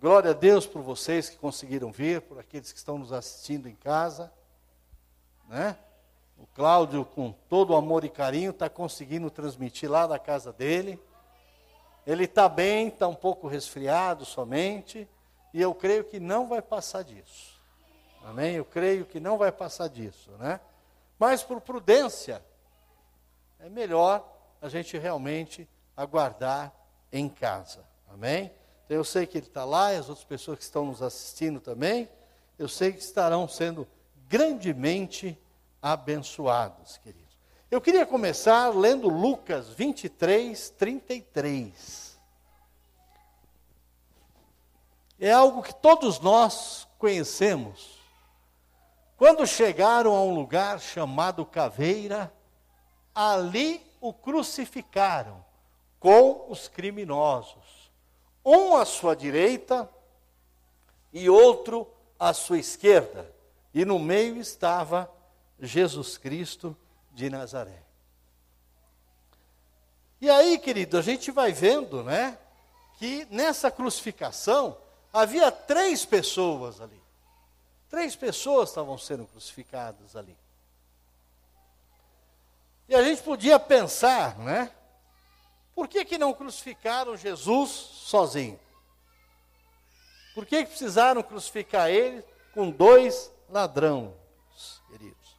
Glória a Deus por vocês que conseguiram vir, por aqueles que estão nos assistindo em casa. Né? O Cláudio, com todo amor e carinho, está conseguindo transmitir lá da casa dele. Ele está bem, está um pouco resfriado somente, e eu creio que não vai passar disso. Amém? Eu creio que não vai passar disso, né? Mas por prudência, é melhor a gente realmente aguardar em casa. Amém? Então eu sei que ele está lá e as outras pessoas que estão nos assistindo também, eu sei que estarão sendo grandemente abençoados, queridos. Eu queria começar lendo Lucas 23, 33. É algo que todos nós conhecemos. Quando chegaram a um lugar chamado Caveira, ali o crucificaram com os criminosos, um à sua direita e outro à sua esquerda, e no meio estava Jesus Cristo de Nazaré. E aí, querido, a gente vai vendo, né, que nessa crucificação havia três pessoas ali. Três pessoas estavam sendo crucificadas ali. E a gente podia pensar, né? Por que, que não crucificaram Jesus sozinho? Por que, que precisaram crucificar ele com dois ladrões, queridos?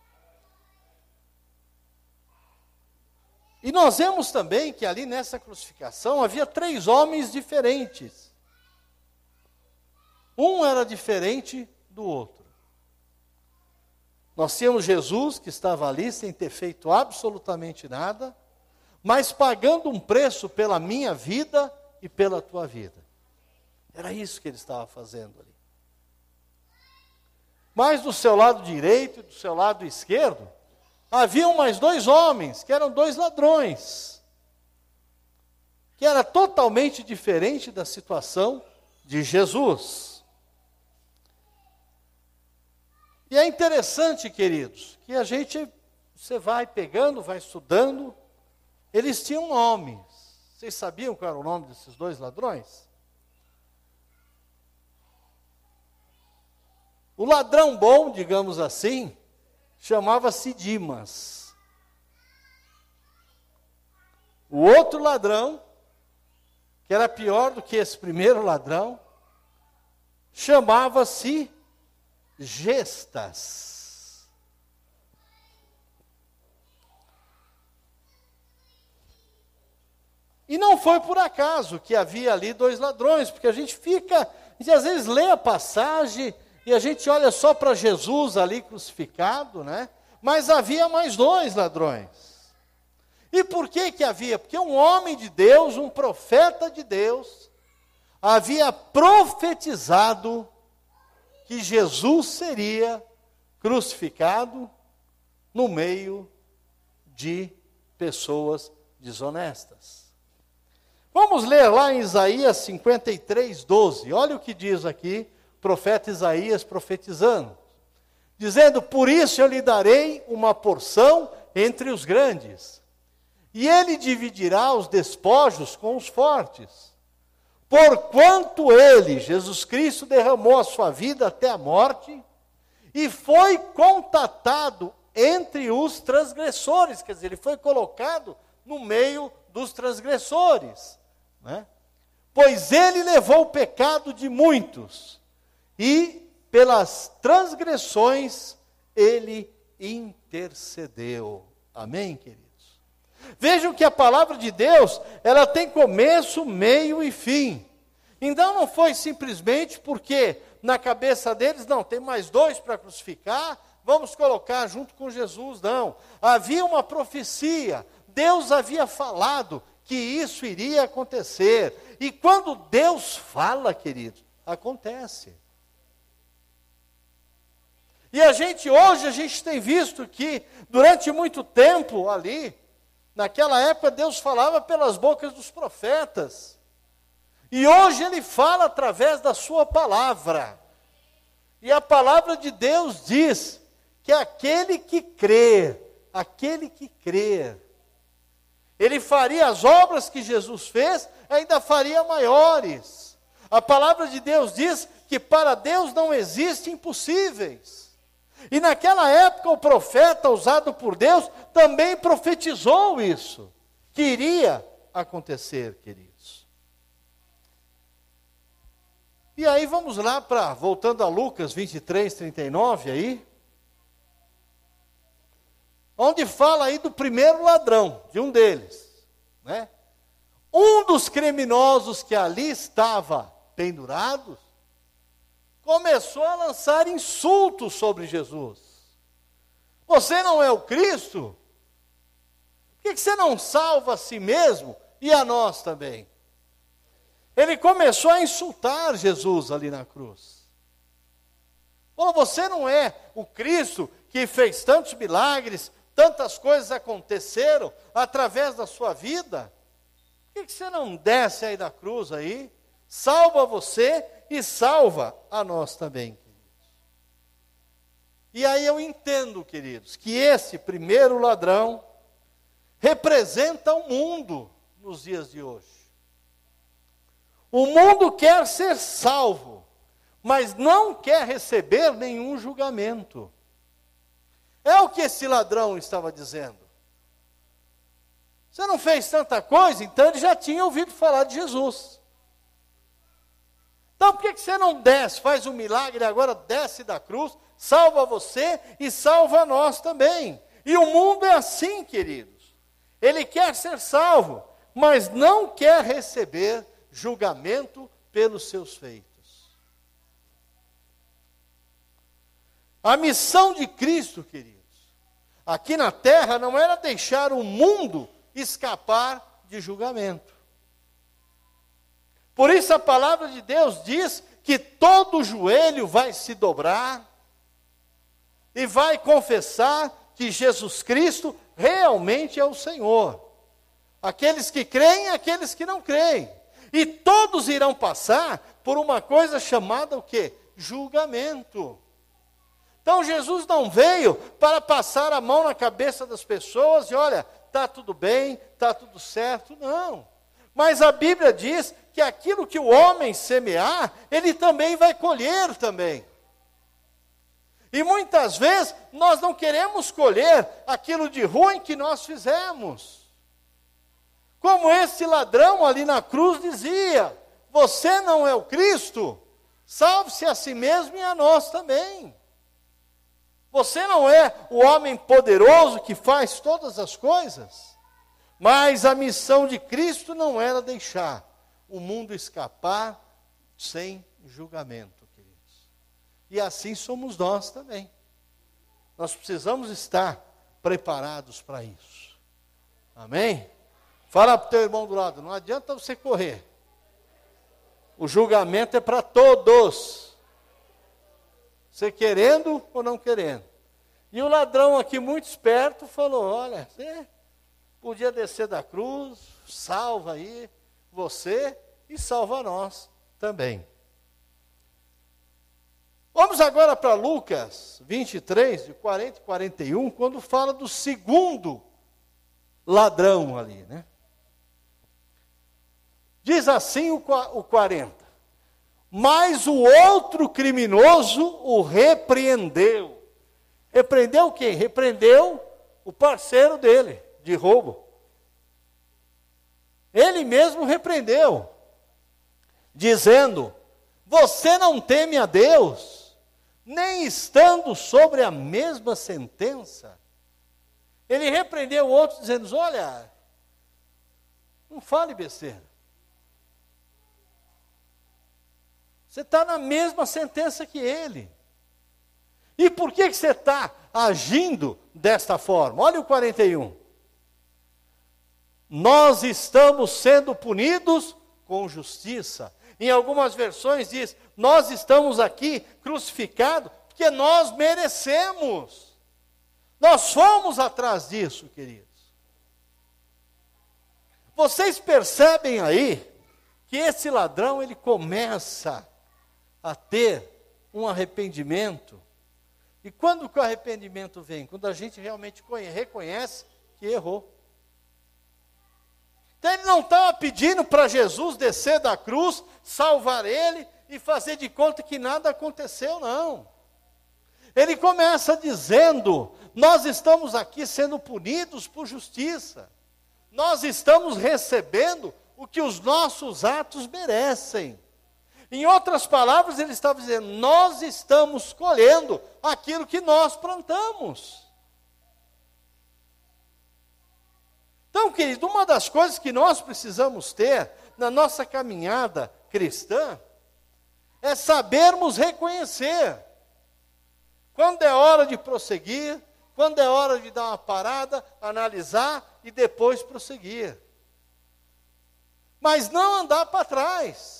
E nós vemos também que ali nessa crucificação havia três homens diferentes. Um era diferente do outro. Nós tínhamos Jesus que estava ali sem ter feito absolutamente nada, mas pagando um preço pela minha vida e pela tua vida. Era isso que ele estava fazendo ali. Mas do seu lado direito e do seu lado esquerdo, haviam mais dois homens, que eram dois ladrões, que era totalmente diferente da situação de Jesus. E é interessante, queridos, que a gente, você vai pegando, vai estudando, eles tinham nomes. Vocês sabiam qual era o nome desses dois ladrões? O ladrão bom, digamos assim, chamava-se Dimas. O outro ladrão, que era pior do que esse primeiro ladrão, chamava-se Gestas. E não foi por acaso que havia ali dois ladrões, porque a gente fica, gente às vezes lê a passagem e a gente olha só para Jesus ali crucificado, né? Mas havia mais dois ladrões. E por que que havia? Porque um homem de Deus, um profeta de Deus, havia profetizado que Jesus seria crucificado no meio de pessoas desonestas. Vamos ler lá em Isaías 53, 12. Olha o que diz aqui profeta Isaías profetizando, dizendo: Por isso eu lhe darei uma porção entre os grandes, e ele dividirá os despojos com os fortes. Porquanto ele, Jesus Cristo, derramou a sua vida até a morte e foi contatado entre os transgressores, quer dizer, ele foi colocado no meio dos transgressores, né? Pois ele levou o pecado de muitos e pelas transgressões ele intercedeu. Amém, queridos? Vejam que a palavra de Deus, ela tem começo, meio e fim. Então não foi simplesmente porque na cabeça deles, não, tem mais dois para crucificar, vamos colocar junto com Jesus, não. Havia uma profecia, Deus havia falado que isso iria acontecer. E quando Deus fala, queridos, acontece. E a gente, hoje, a gente tem visto que, durante muito tempo ali, naquela época, Deus falava pelas bocas dos profetas. E hoje Ele fala através da Sua palavra. E a palavra de Deus diz que aquele que crer, aquele que crer, ele faria as obras que Jesus fez, ainda faria maiores. A palavra de Deus diz que para Deus não existem impossíveis. E naquela época o profeta usado por Deus também profetizou isso, que iria acontecer, queridos. E aí vamos lá para, voltando a Lucas 23, 39 aí, onde fala aí do primeiro ladrão, de um deles, né? Um dos criminosos que ali estava pendurados, começou a lançar insultos sobre Jesus. Você não é o Cristo? Por que você não salva a si mesmo e a nós também? Ele começou a insultar Jesus ali na cruz. Falou: Você não é o Cristo que fez tantos milagres, tantas coisas aconteceram através da sua vida? Por que você não desce aí da cruz aí, salva você e salva a nós também, queridos? E aí eu entendo, queridos, que esse primeiro ladrão representa o mundo nos dias de hoje. O mundo quer ser salvo, mas não quer receber nenhum julgamento. É o que esse ladrão estava dizendo. Você não fez tanta coisa, então ele já tinha ouvido falar de Jesus. Então por que você não desce, faz um milagre, agora desce da cruz, salva você e salva nós também? E o mundo é assim, queridos. Ele quer ser salvo, mas não quer receber julgamento pelos seus feitos. A missão de Cristo, queridos, aqui na terra não era deixar o mundo escapar de julgamento. Por isso a palavra de Deus diz que todo joelho vai se dobrar e vai confessar que Jesus Cristo realmente é o Senhor. Aqueles que creem e aqueles que não creem. E todos irão passar por uma coisa chamada o quê? Julgamento. Então Jesus não veio para passar a mão na cabeça das pessoas e olha, está tudo bem, está tudo certo. Não. Mas a Bíblia diz que aquilo que o homem semear, ele também vai colher também. E muitas vezes nós não queremos colher aquilo de ruim que nós fizemos. Como esse ladrão ali na cruz dizia: Você não é o Cristo, salve-se a si mesmo e a nós também. Você não é o homem poderoso que faz todas as coisas? Mas a missão de Cristo não era deixar o mundo escapar sem julgamento, queridos. E assim somos nós também. Nós precisamos estar preparados para isso. Amém? Fala para o teu irmão do lado, não adianta você correr. O julgamento é para todos. Você querendo ou não querendo. E o ladrão aqui, muito esperto, falou: Olha, você podia descer da cruz, salva aí você e salva nós também. Vamos agora para Lucas 23, de 40 e 41, quando fala do segundo ladrão ali, né? Diz assim o, o 40. Mas o outro criminoso o repreendeu. Repreendeu quem? Repreendeu o parceiro dele de roubo. Ele mesmo repreendeu, dizendo: Você não teme a Deus, nem estando sobre a mesma sentença. Ele repreendeu o outro, dizendo: Olha, não fale besteira. Você está na mesma sentença que ele. E por que, que você está agindo desta forma? Olha o 41. Nós estamos sendo punidos com justiça. Em algumas versões diz: Nós estamos aqui crucificados porque nós merecemos. Nós fomos atrás disso, queridos. Vocês percebem aí que esse ladrão ele começa a ter um arrependimento. E quando que o arrependimento vem? Quando a gente realmente reconhece que errou. Então ele não estava pedindo para Jesus descer da cruz, salvar ele e fazer de conta que nada aconteceu, não. Ele começa dizendo: Nós estamos aqui sendo punidos por justiça, nós estamos recebendo o que os nossos atos merecem. Em outras palavras, ele estava dizendo: Nós estamos colhendo aquilo que nós plantamos. Então, querido, uma das coisas que nós precisamos ter na nossa caminhada cristã é sabermos reconhecer quando é hora de prosseguir, quando é hora de dar uma parada, analisar e depois prosseguir. Mas não andar para trás.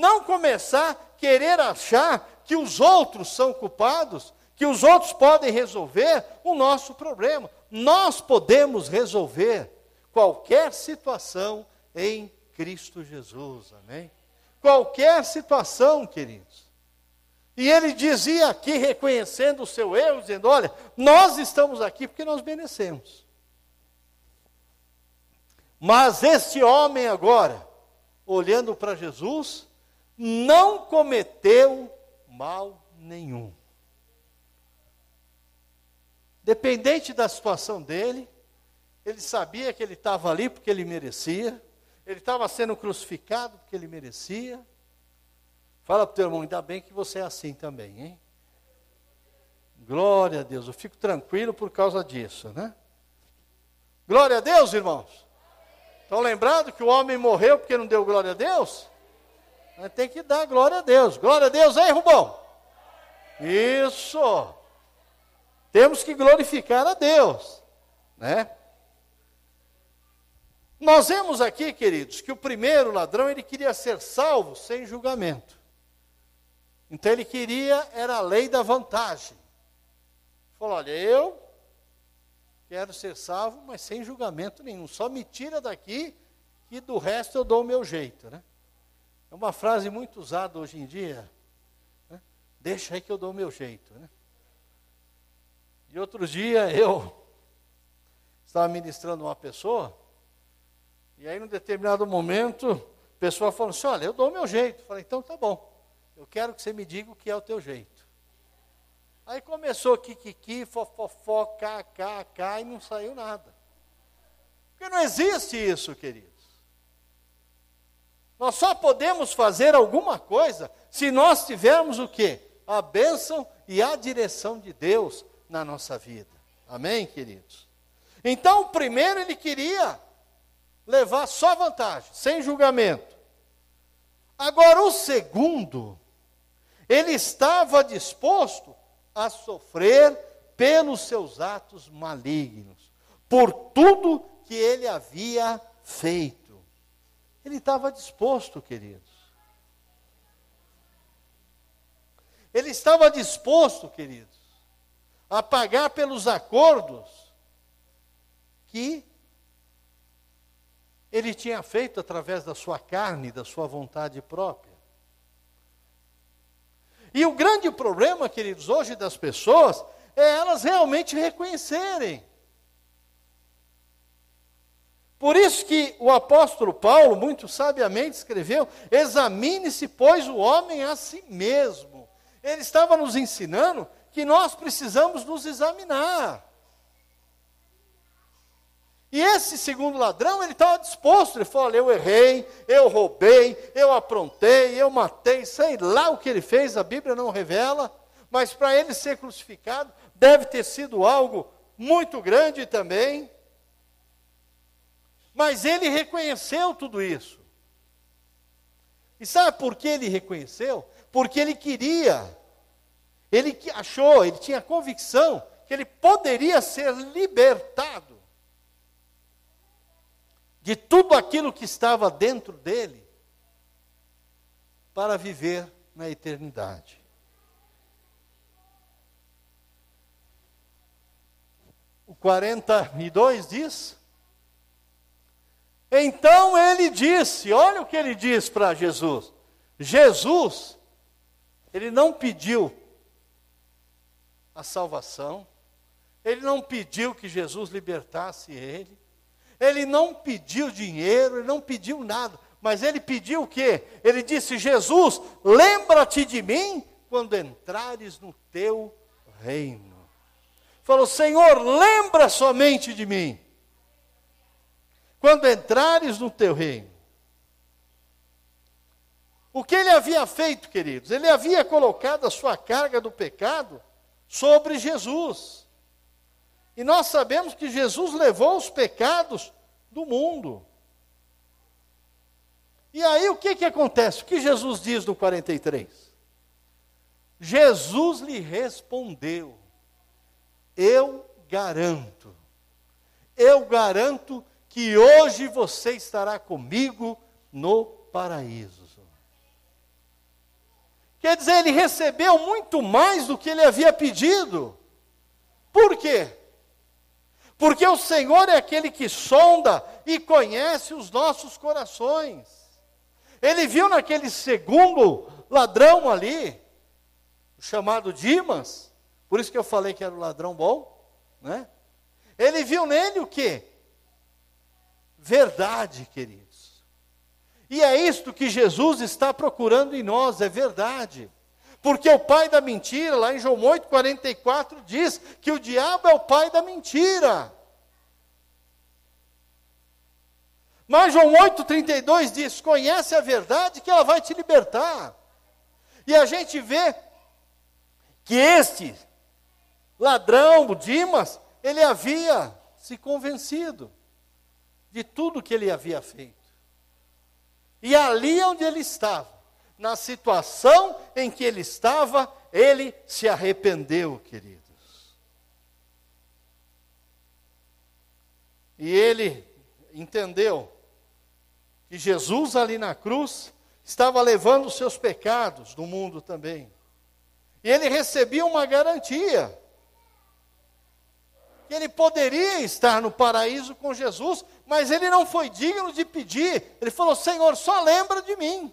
Não começar a querer achar que os outros são culpados, que os outros podem resolver o nosso problema. Nós podemos resolver qualquer situação em Cristo Jesus. Amém? Qualquer situação, queridos. E ele dizia aqui, reconhecendo o seu erro, dizendo: Olha, nós estamos aqui porque nós merecemos. Mas este homem agora, olhando para Jesus, não cometeu mal nenhum. Dependente da situação dele, ele sabia que ele estava ali porque ele merecia, ele estava sendo crucificado porque ele merecia. Fala para o teu irmão, ainda bem que você é assim também, hein? Glória a Deus, eu fico tranquilo por causa disso, né? Glória a Deus, irmãos. Estão lembrando que o homem morreu porque não deu glória a Deus? Tem que dar glória a Deus. Glória a Deus, hein, Rubão? Isso. Temos que glorificar a Deus, né? Nós vemos aqui, queridos, que o primeiro ladrão ele queria ser salvo sem julgamento. Então ele queria era a lei da vantagem. Falou: olha, eu quero ser salvo, mas sem julgamento nenhum. Só me tira daqui e do resto eu dou o meu jeito, né? É uma frase muito usada hoje em dia. Né? Deixa aí que eu dou o meu jeito, né? E outro dia eu estava ministrando uma pessoa e aí, num determinado momento, a pessoa falou assim: Olha, eu dou o meu jeito. Eu falei: Então tá bom, eu quero que você me diga o que é o teu jeito. Aí começou kikiki, fofofó, kkk, e não saiu nada. Porque não existe isso, queridos. Nós só podemos fazer alguma coisa se nós tivermos o quê? A bênção e a direção de Deus na nossa vida. Amém, queridos? Então, primeiro ele queria levar só vantagem, sem julgamento. Agora, o segundo, ele estava disposto a sofrer pelos seus atos malignos, por tudo que ele havia feito. Ele estava disposto, queridos. Ele estava disposto, queridos, a pagar pelos acordos que ele tinha feito através da sua carne, da sua vontade própria. E o grande problema, queridos, hoje das pessoas, é elas realmente reconhecerem. Por isso que o apóstolo Paulo, muito sabiamente, escreveu: examine-se, pois, o homem a si mesmo. Ele estava nos ensinando que nós precisamos nos examinar. E esse segundo ladrão, ele estava disposto, ele falou: eu errei, eu roubei, eu aprontei, eu matei, sei lá o que ele fez, a Bíblia não revela, mas para ele ser crucificado, deve ter sido algo muito grande também. Mas ele reconheceu tudo isso. E sabe por que ele reconheceu? Porque ele queria, ele achou, ele tinha convicção que ele poderia ser libertado de tudo aquilo que estava dentro dele para viver na eternidade. O 42 diz: Então ele disse, olha o que ele diz para Jesus. Jesus, ele não pediu a salvação, ele não pediu que Jesus libertasse ele, Ele não pediu dinheiro, ele não pediu nada, mas ele pediu o quê? Ele disse: Jesus, lembra-te de mim quando entrares no teu reino. Falou: Senhor, lembra somente de mim quando entrares no teu reino. O que ele havia feito, queridos? Ele havia colocado a sua carga do pecado sobre Jesus. E nós sabemos que Jesus levou os pecados do mundo. E aí o que, que acontece? O que Jesus diz no 43? Jesus lhe respondeu: Eu garanto, eu garanto que hoje você estará comigo no paraíso. Quer dizer, ele recebeu muito mais do que ele havia pedido. Por quê? Porque o Senhor é aquele que sonda e conhece os nossos corações. Ele viu naquele segundo ladrão ali, chamado Dimas, por isso que eu falei que era o ladrão bom, né? Ele viu nele o quê? Verdade, queridos. E é isto que Jesus está procurando em nós, é verdade. Porque o pai da mentira, lá em João 8,44, diz que o diabo é o pai da mentira. Mas João 8,32 diz: conhece a verdade que ela vai te libertar. E a gente vê que este ladrão, Dimas, ele havia se convencido de tudo que ele havia feito. E ali onde ele estava, na situação em que ele estava, ele se arrependeu, queridos. E ele entendeu que Jesus ali na cruz estava levando os seus pecados do mundo também. E ele recebia uma garantia ele poderia estar no paraíso com Jesus, mas ele não foi digno de pedir. Ele falou: Senhor, só lembra de mim.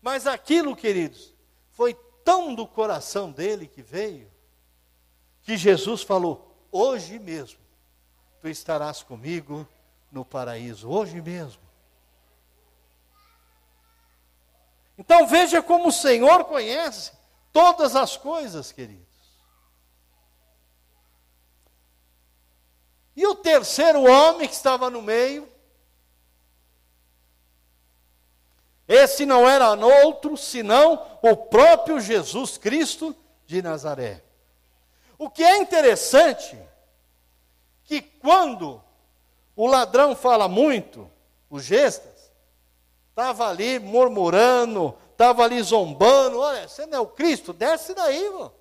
Mas aquilo, queridos, foi tão do coração dele que veio, que Jesus falou: Hoje mesmo tu estarás comigo no paraíso, hoje mesmo. Então veja como o Senhor conhece todas as coisas, queridos. E o terceiro homem que estava no meio, Esse não era outro senão o próprio Jesus Cristo de Nazaré. O que é interessante, que quando o ladrão fala muito, o gestas, estava ali murmurando, estava ali zombando, olha, você não é o Cristo, desce daí, mano.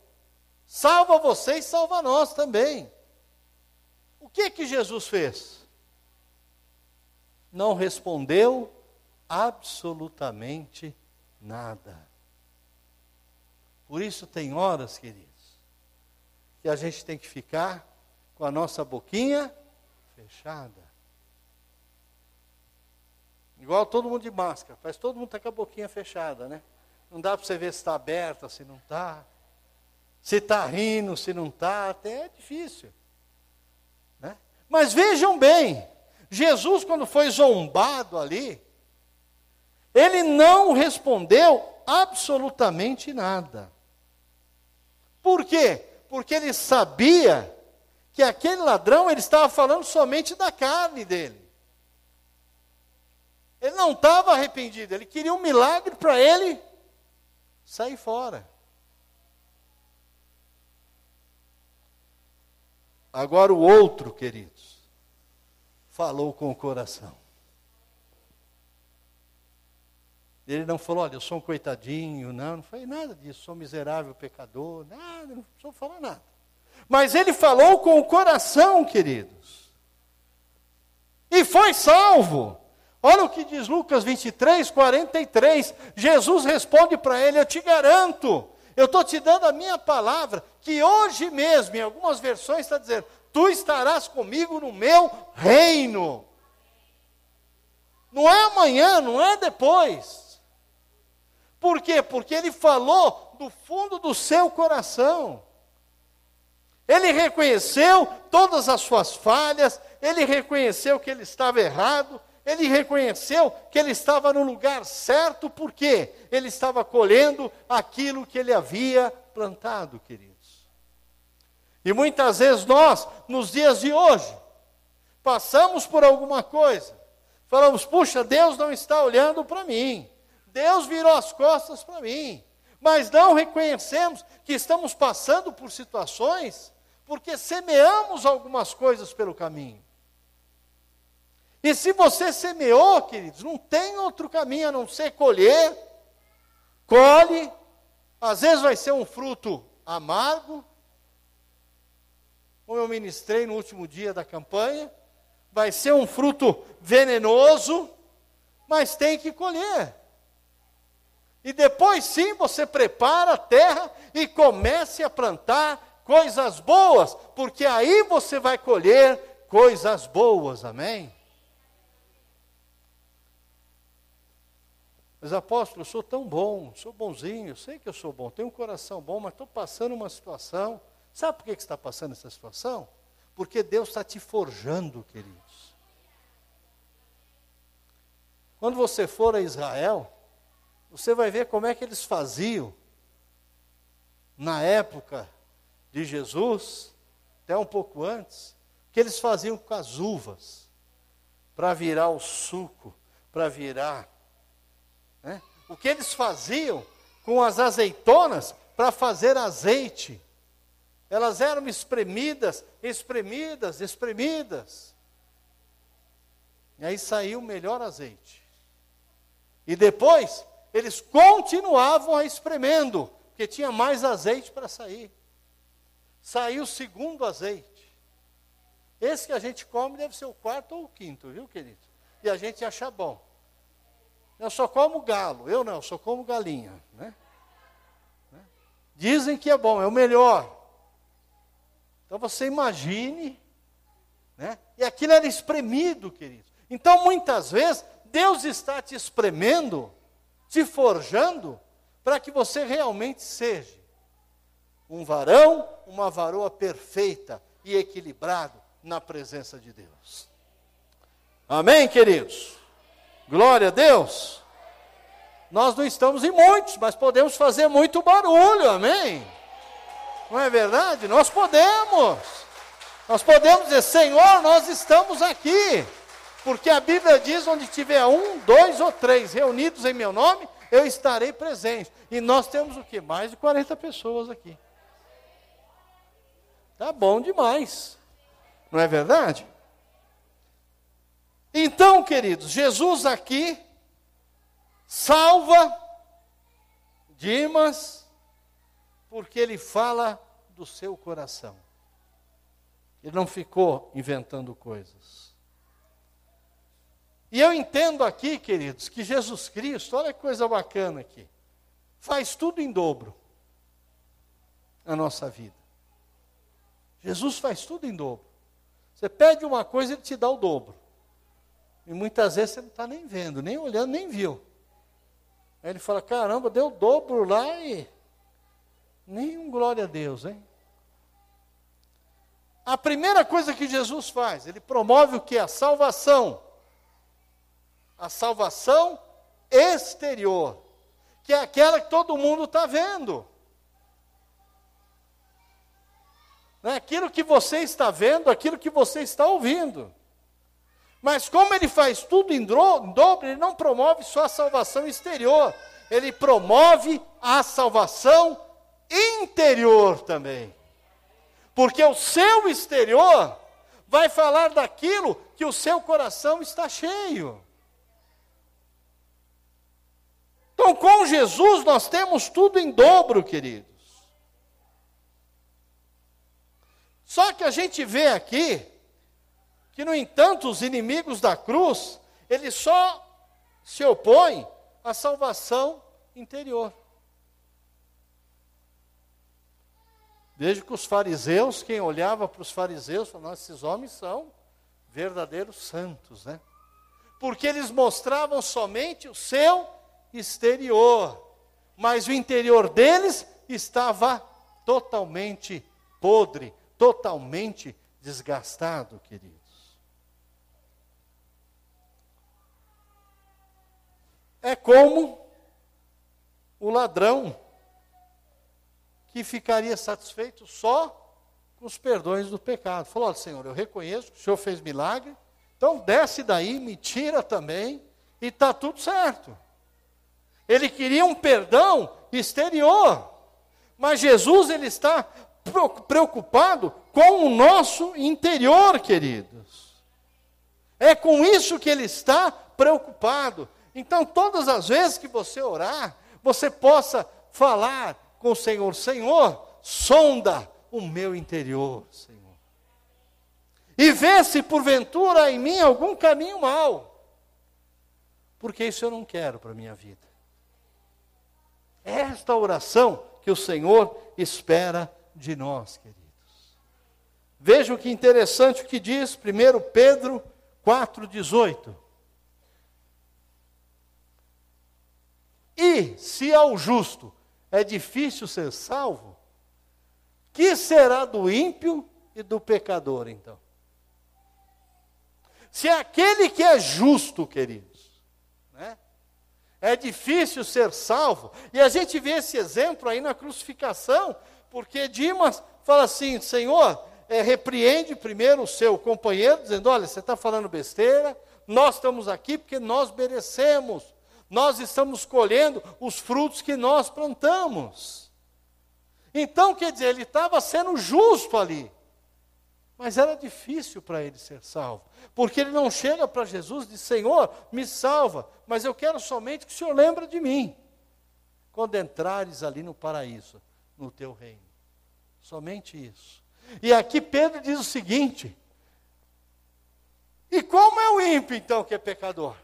salva você e salva nós também. Que que Jesus fez? Não respondeu absolutamente nada. Por isso tem horas, queridos, que a gente tem que ficar com a nossa boquinha fechada. Igual todo mundo de máscara, parece todo mundo está com a boquinha fechada, né? Não dá para você ver se está aberta, se não está. Se está rindo, se não está, até é difícil. Mas vejam bem, Jesus, quando foi zombado ali, ele não respondeu absolutamente nada. Por quê? Porque ele sabia que aquele ladrão ele estava falando somente da carne dele. Ele não estava arrependido, ele queria um milagre para ele sair fora. Agora o outro, queridos, falou com o coração. Ele não falou, olha, eu sou um coitadinho, não, não foi nada disso, sou miserável pecador, nada, não precisou falar nada. Mas ele falou com o coração, queridos. E foi salvo. Olha o que diz Lucas 23, 43. Jesus responde para ele: Eu te garanto, eu estou te dando a minha palavra, que hoje mesmo, em algumas versões está dizendo, tu estarás comigo no meu reino. Não é amanhã, não é depois. Por quê? Porque ele falou do fundo do seu coração. Ele reconheceu todas as suas falhas, ele reconheceu que ele estava errado, ele reconheceu que ele estava no lugar certo, porque ele estava colhendo aquilo que ele havia plantado, queridos. E muitas vezes nós, nos dias de hoje, passamos por alguma coisa, falamos: puxa, Deus não está olhando para mim, Deus virou as costas para mim, mas não reconhecemos que estamos passando por situações porque semeamos algumas coisas pelo caminho. E se você semeou, queridos, não tem outro caminho a não ser colher, colhe, às vezes vai ser um fruto amargo, como eu ministrei no último dia da campanha, vai ser um fruto venenoso, mas tem que colher. E depois sim você prepara a terra e comece a plantar coisas boas, porque aí você vai colher coisas boas, amém? Mas apóstolo, eu sou tão bom, sou bonzinho, sei que eu sou bom, tenho um coração bom, mas estou passando uma situação. Sabe por que, que está passando essa situação? Porque Deus está te forjando, queridos. Quando você for a Israel, você vai ver como é que eles faziam na época de Jesus, até um pouco antes, que eles faziam com as uvas, para virar o suco, para virar? O que eles faziam com as azeitonas para fazer azeite? Elas eram espremidas, espremidas, espremidas. E aí saiu o melhor azeite. E depois, eles continuavam a espremendo, porque tinha mais azeite para sair. Saiu o segundo azeite. Esse que a gente come deve ser o quarto ou o quinto, viu, querido? E a gente acha bom. Eu só como galo, eu não, eu só como galinha. Né? né? Dizem que é bom, é o melhor. Então você imagine, né? e aquilo era espremido, querido. Então muitas vezes Deus está te espremendo, te forjando, para que você realmente seja um varão, uma varoa perfeita e equilibrado na presença de Deus. Amém, queridos? Glória a Deus. Nós não estamos em muitos, mas podemos fazer muito barulho, amém? Não é verdade? Nós podemos. Nós podemos dizer, Senhor, nós estamos aqui. Porque a Bíblia diz: onde tiver um, dois ou três reunidos em meu nome, eu estarei presente. E nós temos o que? Mais de 40 pessoas aqui. Tá bom demais. Não é verdade? Então, queridos, Jesus aqui salva Dimas porque ele fala do seu coração. Ele não ficou inventando coisas. E eu entendo aqui, queridos, que Jesus Cristo, olha que coisa bacana aqui, faz tudo em dobro na nossa vida. Jesus faz tudo em dobro. Você pede uma coisa, ele te dá o dobro. E muitas vezes você não está nem vendo, nem olhando, nem viu. Aí ele fala: caramba, deu dobro lá e. Nenhum glória a Deus, hein? A primeira coisa que Jesus faz, ele promove o que? A salvação. A salvação exterior, que é aquela que todo mundo está vendo. Não é aquilo que você está vendo, aquilo que você está ouvindo. Mas como ele faz tudo em dobro, ele não promove só a salvação exterior, ele promove a salvação interior também. Porque o seu exterior vai falar daquilo que o seu coração está cheio. Então, com Jesus, nós temos tudo em dobro, queridos. Só que a gente vê aqui que, no entanto, os inimigos da cruz, eles só se opõem à salvação interior. Veja que os fariseus, quem olhava para os fariseus, falava, esses homens são verdadeiros santos, né? Porque eles mostravam somente o seu exterior, mas o interior deles estava totalmente podre, totalmente desgastado, queridos. É como o ladrão que ficaria satisfeito só com os perdões do pecado. Falou: Olha, Senhor, eu reconheço que o Senhor fez milagre, então desce daí, me tira também, e está tudo certo. Ele queria um perdão exterior, mas Jesus ele está preocupado com o nosso interior, queridos. É com isso que ele está preocupado. Então, todas as vezes que você orar, você possa falar com o Senhor: Senhor, sonda o meu interior, Senhor. E vê se porventura em mim algum caminho mau. Porque isso eu não quero para a minha vida. É esta oração que o Senhor espera de nós, queridos. Vejam que interessante o que diz 1 Pedro 4,18. E se ao justo é difícil ser salvo, que será do ímpio e do pecador, então? Se aquele que é justo, queridos, né, é difícil ser salvo, e a gente vê esse exemplo aí na crucificação, porque Dimas fala assim: Senhor, é, repreende primeiro o seu companheiro, dizendo: Olha, você está falando besteira, nós estamos aqui porque nós merecemos nós estamos colhendo os frutos que nós plantamos. Então, quer dizer, ele estava sendo justo ali. Mas era difícil para ele ser salvo. Porque ele não chega para Jesus e diz: Senhor, me salva, mas eu quero somente que o Senhor lembre de mim. Quando entrares ali no paraíso, no teu reino. Somente isso. E aqui Pedro diz o seguinte: E como é o ímpio, então, que é pecador?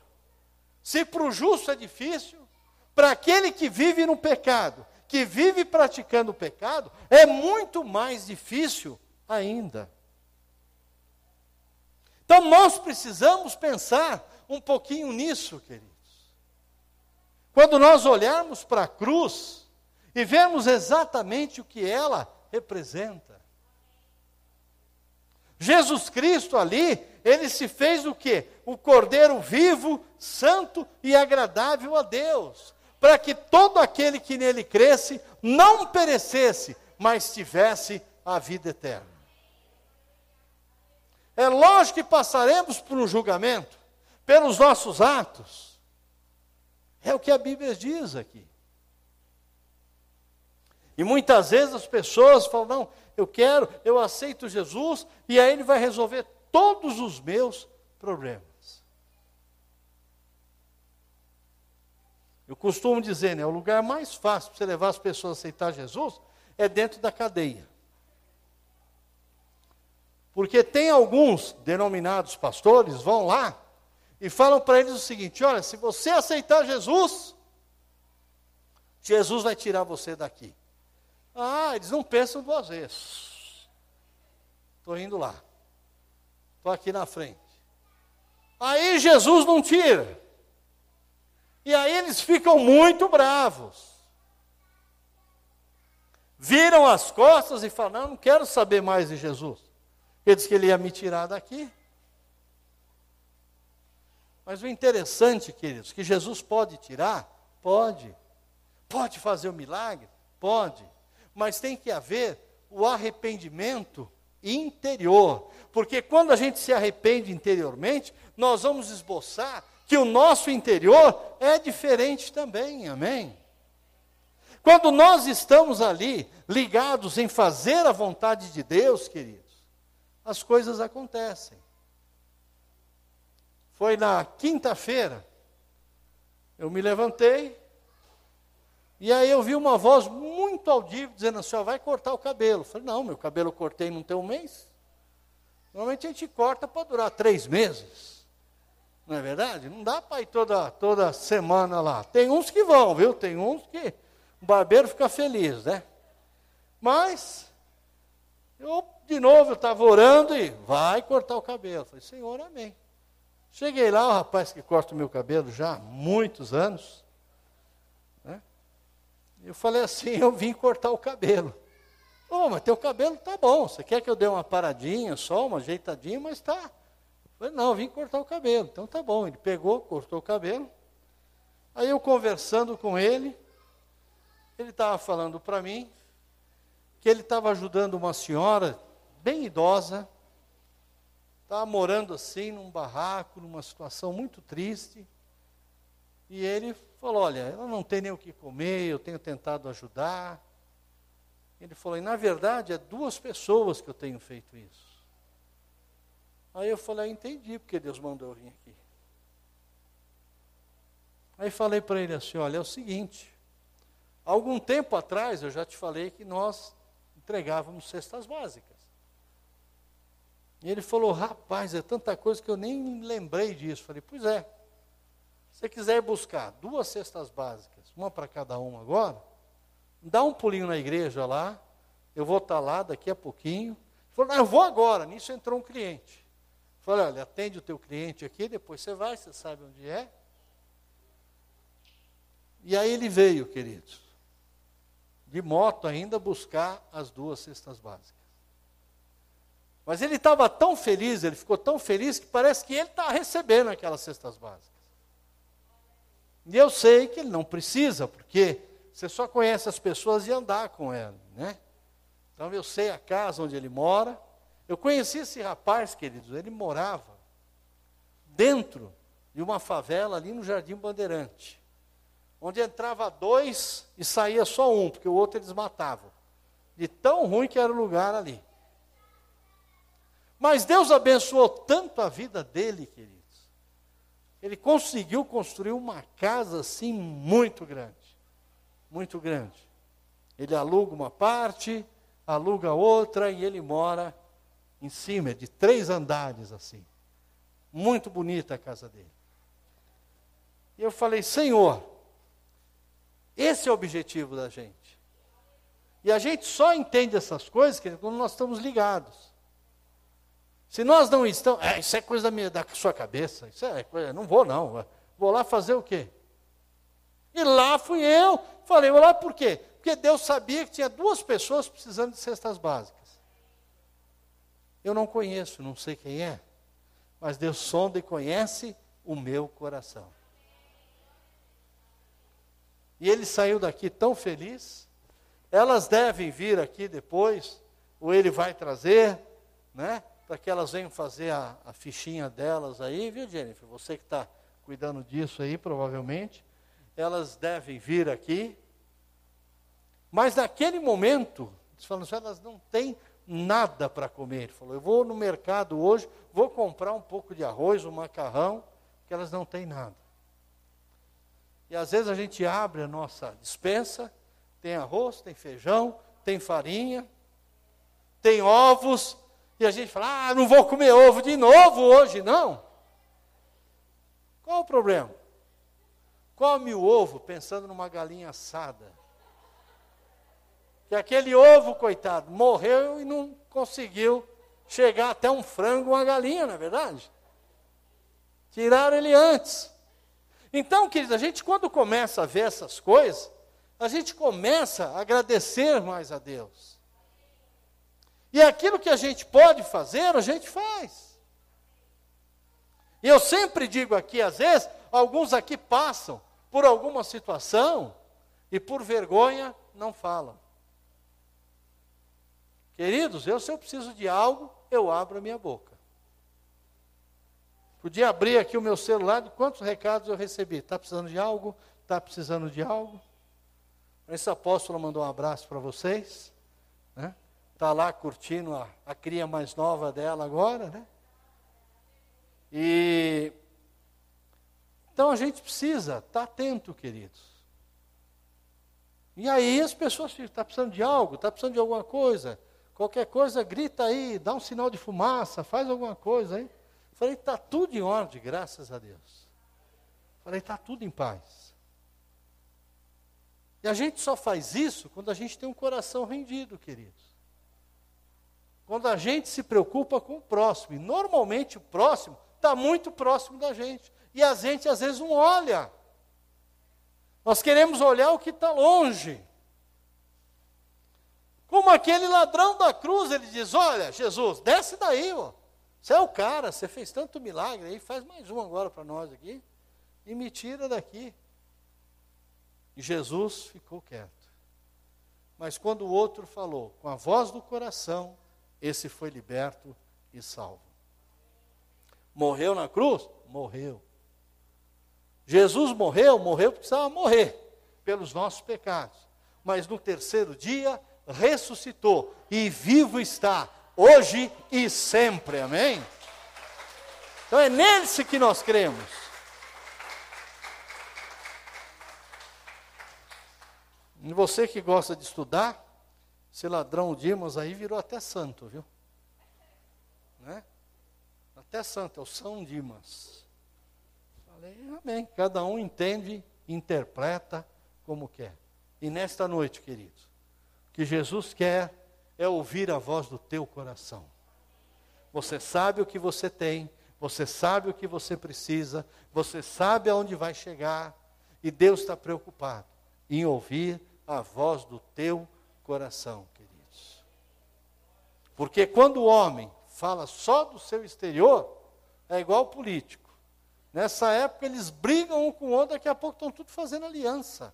Se para o justo é difícil, para aquele que vive no pecado, que vive praticando o pecado, é muito mais difícil ainda. Então nós precisamos pensar um pouquinho nisso, queridos. Quando nós olharmos para a cruz e vermos exatamente o que ela representa. Jesus Cristo ali, ele se fez o quê? o Cordeiro vivo, santo e agradável a Deus, para que todo aquele que nele cresce não perecesse, mas tivesse a vida eterna. É lógico que passaremos por um julgamento, pelos nossos atos. É o que a Bíblia diz aqui. E muitas vezes as pessoas falam: não, eu quero, eu aceito Jesus, e aí ele vai resolver todos os meus problemas. Eu costumo dizer, né, o lugar mais fácil para você levar as pessoas a aceitar Jesus é dentro da cadeia. Porque tem alguns denominados pastores, vão lá e falam para eles o seguinte: olha, se você aceitar Jesus, Jesus vai tirar você daqui. Ah, eles não pensam duas vezes. Estou indo lá. Estou aqui na frente. Aí Jesus não tira. E aí eles ficam muito bravos. Viram as costas e falam: Não, não quero saber mais de Jesus. Ele disse que ele ia me tirar daqui. Mas o interessante, queridos, que Jesus pode tirar? Pode. Pode fazer o milagre? Pode. Mas tem que haver o arrependimento interior. Porque quando a gente se arrepende interiormente, nós vamos esboçar que o nosso interior é diferente também, amém? Quando nós estamos ali ligados em fazer a vontade de Deus, queridos, as coisas acontecem. Foi na quinta-feira, eu me levantei, e aí eu vi uma voz muito audível dizendo assim: vai cortar o cabelo. Eu falei, não, meu cabelo eu cortei não tem um mês. Normalmente a gente corta para durar três meses. Não é verdade? Não dá para ir toda, toda semana lá. Tem uns que vão, viu? Tem uns que o barbeiro fica feliz, né? Mas, eu, de novo, eu estava orando e vai cortar o cabelo. Falei, Senhor, amém. Cheguei lá, o rapaz que corta o meu cabelo já há muitos anos. Né? Eu falei assim, eu vim cortar o cabelo. Oh, mas teu cabelo tá bom. Você quer que eu dê uma paradinha só, uma ajeitadinha, mas tá. Falei, não, vim cortar o cabelo. Então tá bom. Ele pegou, cortou o cabelo. Aí eu conversando com ele, ele estava falando para mim que ele estava ajudando uma senhora bem idosa, estava morando assim num barraco, numa situação muito triste. E ele falou: Olha, ela não tem nem o que comer, eu tenho tentado ajudar. Ele falou: E na verdade é duas pessoas que eu tenho feito isso. Aí eu falei: ah, Entendi porque Deus mandou eu vir aqui. Aí falei para ele assim: Olha, é o seguinte. Algum tempo atrás eu já te falei que nós entregávamos cestas básicas. E ele falou: Rapaz, é tanta coisa que eu nem lembrei disso. Falei: Pois é. Se você quiser buscar duas cestas básicas, uma para cada um agora, dá um pulinho na igreja lá, eu vou estar tá lá daqui a pouquinho. Ele falou, não, eu vou agora. Nisso entrou um cliente. Falei, olha, atende o teu cliente aqui, depois você vai, você sabe onde é. E aí ele veio, queridos, de moto ainda buscar as duas cestas básicas. Mas ele estava tão feliz, ele ficou tão feliz que parece que ele está recebendo aquelas cestas básicas. E eu sei que ele não precisa, porque você só conhece as pessoas e andar com ela, né? Então eu sei a casa onde ele mora. Eu conheci esse rapaz, queridos, ele morava dentro de uma favela ali no Jardim Bandeirante, onde entrava dois e saía só um, porque o outro eles matavam. De tão ruim que era o lugar ali. Mas Deus abençoou tanto a vida dele, querido ele conseguiu construir uma casa assim muito grande. Muito grande. Ele aluga uma parte, aluga outra e ele mora em cima, de três andares assim. Muito bonita a casa dele. E eu falei, Senhor, esse é o objetivo da gente. E a gente só entende essas coisas quando nós estamos ligados. Se nós não estamos, é, isso é coisa da, minha, da sua cabeça, isso é coisa, não vou não, vou lá fazer o quê? E lá fui eu, falei, vou lá por quê? Porque Deus sabia que tinha duas pessoas precisando de cestas básicas. Eu não conheço, não sei quem é, mas Deus sonda e conhece o meu coração. E ele saiu daqui tão feliz. Elas devem vir aqui depois, ou ele vai trazer, né? para que elas venham fazer a, a, fichinha delas aí, viu, Jennifer? Você que está cuidando disso aí, provavelmente. Elas devem vir aqui. Mas naquele momento, falando assim, elas não têm nada para comer. Ele falou, eu vou no mercado hoje, vou comprar um pouco de arroz, um macarrão, que elas não têm nada. E às vezes a gente abre a nossa dispensa, tem arroz, tem feijão, tem farinha, tem ovos, e a gente fala, ah, não vou comer ovo de novo hoje, não. Qual o problema? Come o ovo pensando numa galinha assada. Que aquele ovo, coitado, morreu e não conseguiu chegar até um frango, uma galinha, não é verdade? Tiraram ele antes. Então, queridos, a gente quando começa a ver essas coisas, a gente começa a agradecer mais a Deus. E aquilo que a gente pode fazer, a gente faz. E eu sempre digo aqui, às vezes, alguns aqui passam por alguma situação e por vergonha não falam. Queridos, eu se eu preciso de algo, eu abro a minha boca. Podia abrir aqui o meu celular, de quantos recados eu recebi? Está precisando de algo? Está precisando de algo? Esse apóstolo mandou um abraço para vocês. Né? está lá curtindo a, a cria mais nova dela agora, né? E então a gente precisa estar tá atento, queridos. E aí as pessoas ficam, está precisando de algo, está precisando de alguma coisa. Qualquer coisa, grita aí, dá um sinal de fumaça, faz alguma coisa aí. Falei, está tudo em ordem, graças a Deus. Falei, está tudo em paz. E a gente só faz isso quando a gente tem um coração rendido, queridos quando a gente se preocupa com o próximo. E normalmente o próximo está muito próximo da gente. E a gente às vezes não olha. Nós queremos olhar o que está longe. Como aquele ladrão da cruz, ele diz: Olha, Jesus, desce daí, ó. Você é o cara, você fez tanto milagre aí, faz mais um agora para nós aqui. E me tira daqui. E Jesus ficou quieto. Mas quando o outro falou, com a voz do coração, esse foi liberto e salvo. Morreu na cruz? Morreu. Jesus morreu, morreu porque precisava morrer pelos nossos pecados. Mas no terceiro dia ressuscitou e vivo está, hoje e sempre. Amém? Então é nesse que nós cremos. E você que gosta de estudar, esse ladrão Dimas aí virou até santo, viu? Né? Até santo, é o São Dimas. Falei, amém. Cada um entende, interpreta como quer. E nesta noite, queridos, que Jesus quer é ouvir a voz do teu coração. Você sabe o que você tem, você sabe o que você precisa, você sabe aonde vai chegar, e Deus está preocupado em ouvir a voz do teu coração, queridos. Porque quando o homem fala só do seu exterior, é igual político. Nessa época eles brigam um com o outro, daqui a pouco estão tudo fazendo aliança.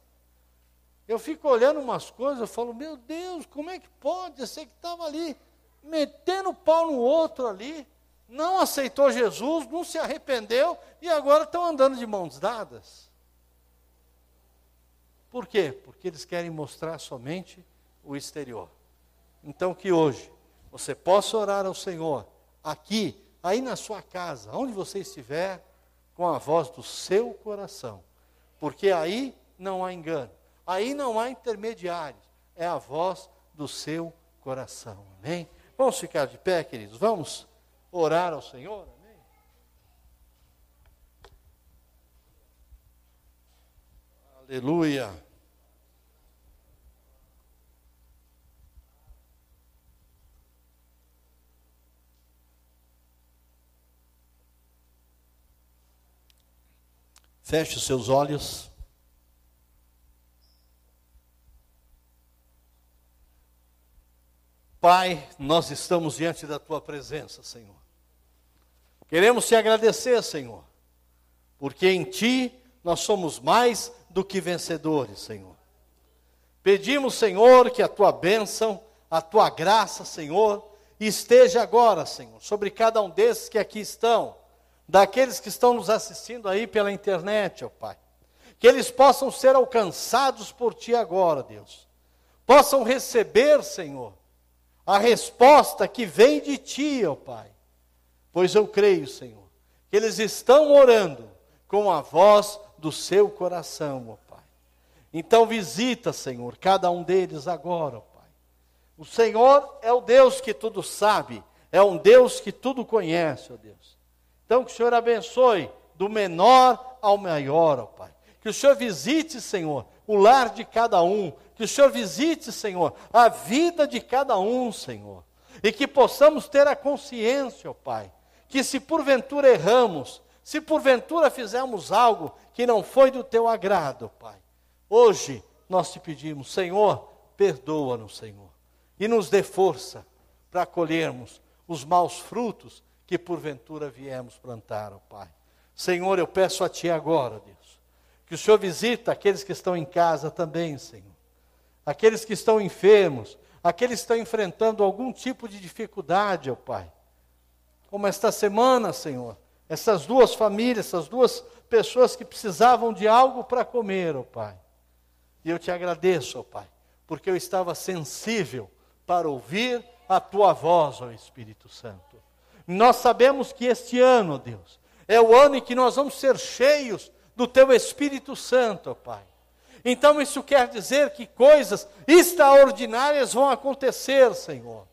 Eu fico olhando umas coisas, eu falo, meu Deus, como é que pode? Eu sei que estava ali, metendo pau no outro ali, não aceitou Jesus, não se arrependeu e agora estão andando de mãos dadas. Por quê? Porque eles querem mostrar somente o exterior. Então que hoje você possa orar ao Senhor, aqui, aí na sua casa, onde você estiver, com a voz do seu coração. Porque aí não há engano, aí não há intermediários, é a voz do seu coração. Amém? Vamos ficar de pé, queridos? Vamos orar ao Senhor? Amém? Aleluia. Feche os seus olhos. Pai, nós estamos diante da tua presença, Senhor. Queremos te agradecer, Senhor, porque em ti nós somos mais do que vencedores, Senhor. Pedimos, Senhor, que a tua bênção, a tua graça, Senhor, esteja agora, Senhor, sobre cada um desses que aqui estão daqueles que estão nos assistindo aí pela internet, ó Pai. Que eles possam ser alcançados por Ti agora, Deus. Possam receber, Senhor, a resposta que vem de Ti, ó Pai. Pois eu creio, Senhor, que eles estão orando com a voz do seu coração, ó Pai. Então visita, Senhor, cada um deles agora, ó Pai. O Senhor é o Deus que tudo sabe, é um Deus que tudo conhece, ó Deus. Então, que o Senhor abençoe do menor ao maior, ó Pai. Que o Senhor visite, Senhor, o lar de cada um. Que o Senhor visite, Senhor, a vida de cada um, Senhor. E que possamos ter a consciência, ó Pai, que se porventura erramos, se porventura fizermos algo que não foi do teu agrado, Pai, hoje nós te pedimos, Senhor, perdoa-nos, Senhor, e nos dê força para colhermos os maus frutos que porventura viemos plantar, ó Pai. Senhor, eu peço a Ti agora, Deus, que o Senhor visita aqueles que estão em casa também, Senhor. Aqueles que estão enfermos, aqueles que estão enfrentando algum tipo de dificuldade, ó Pai. Como esta semana, Senhor, essas duas famílias, essas duas pessoas que precisavam de algo para comer, ó Pai. E eu te agradeço, ó Pai, porque eu estava sensível para ouvir a tua voz, ó Espírito Santo. Nós sabemos que este ano, Deus, é o ano em que nós vamos ser cheios do Teu Espírito Santo, ó Pai. Então isso quer dizer que coisas extraordinárias vão acontecer, Senhor.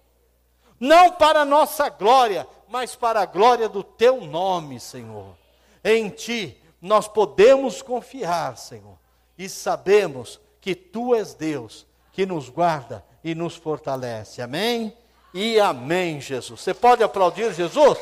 Não para a nossa glória, mas para a glória do Teu nome, Senhor. Em Ti nós podemos confiar, Senhor, e sabemos que Tu és Deus que nos guarda e nos fortalece. Amém? e amém, Jesus. Você pode aplaudir Jesus?